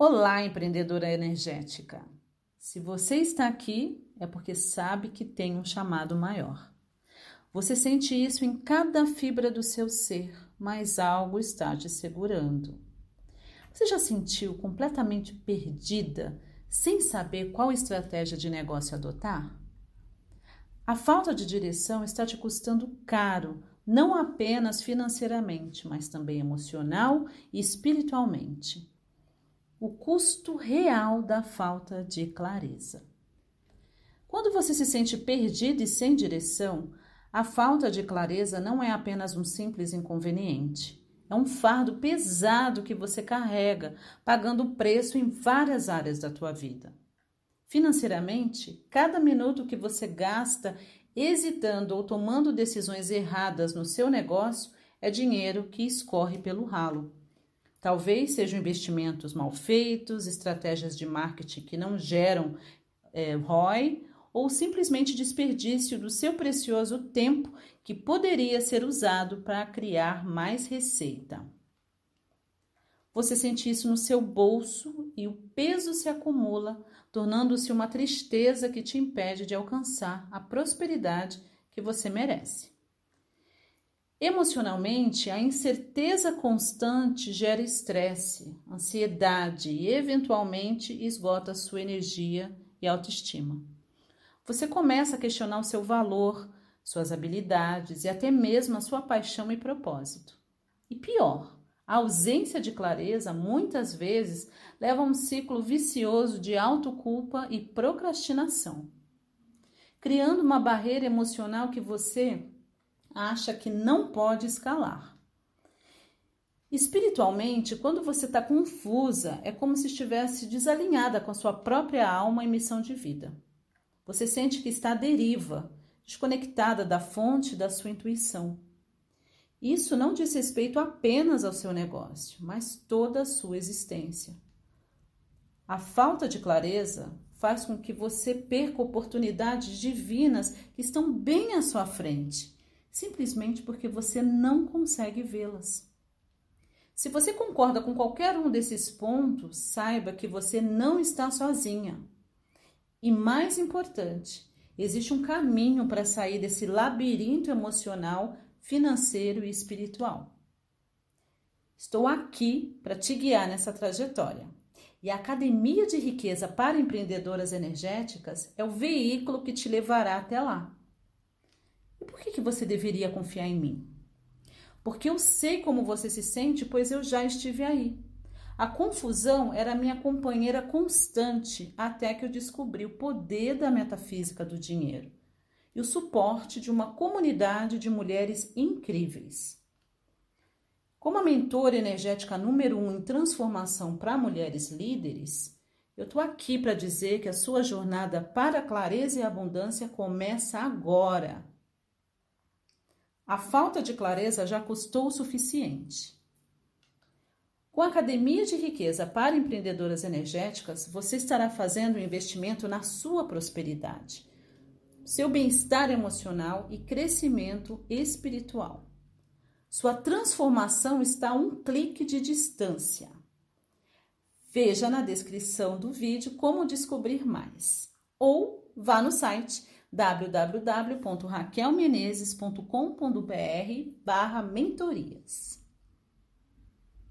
Olá, empreendedora energética! Se você está aqui, é porque sabe que tem um chamado maior. Você sente isso em cada fibra do seu ser, mas algo está te segurando. Você já sentiu completamente perdida, sem saber qual estratégia de negócio adotar? A falta de direção está te custando caro, não apenas financeiramente, mas também emocional e espiritualmente o custo real da falta de clareza. Quando você se sente perdido e sem direção, a falta de clareza não é apenas um simples inconveniente. É um fardo pesado que você carrega, pagando preço em várias áreas da tua vida. Financeiramente, cada minuto que você gasta hesitando ou tomando decisões erradas no seu negócio é dinheiro que escorre pelo ralo. Talvez sejam investimentos mal feitos, estratégias de marketing que não geram é, ROI ou simplesmente desperdício do seu precioso tempo que poderia ser usado para criar mais receita. Você sente isso no seu bolso e o peso se acumula, tornando-se uma tristeza que te impede de alcançar a prosperidade que você merece. Emocionalmente, a incerteza constante gera estresse, ansiedade e, eventualmente, esgota sua energia e autoestima. Você começa a questionar o seu valor, suas habilidades e até mesmo a sua paixão e propósito. E pior, a ausência de clareza muitas vezes leva a um ciclo vicioso de autoculpa e procrastinação, criando uma barreira emocional que você acha que não pode escalar. Espiritualmente, quando você está confusa, é como se estivesse desalinhada com a sua própria alma e missão de vida. Você sente que está à deriva, desconectada da fonte da sua intuição. Isso não diz respeito apenas ao seu negócio, mas toda a sua existência. A falta de clareza faz com que você perca oportunidades divinas que estão bem à sua frente simplesmente porque você não consegue vê-las. Se você concorda com qualquer um desses pontos, saiba que você não está sozinha. E mais importante, existe um caminho para sair desse labirinto emocional, financeiro e espiritual. Estou aqui para te guiar nessa trajetória. E a Academia de Riqueza para Empreendedoras Energéticas é o veículo que te levará até lá. Por que, que você deveria confiar em mim? Porque eu sei como você se sente, pois eu já estive aí. A confusão era minha companheira constante até que eu descobri o poder da metafísica do dinheiro e o suporte de uma comunidade de mulheres incríveis. Como a mentora energética número um em transformação para mulheres líderes, eu estou aqui para dizer que a sua jornada para a clareza e abundância começa agora. A falta de clareza já custou o suficiente. Com a Academia de Riqueza para Empreendedoras Energéticas, você estará fazendo um investimento na sua prosperidade, seu bem-estar emocional e crescimento espiritual. Sua transformação está a um clique de distância. Veja na descrição do vídeo como descobrir mais. Ou vá no site www.raquelmenezes.com.br barra mentorias.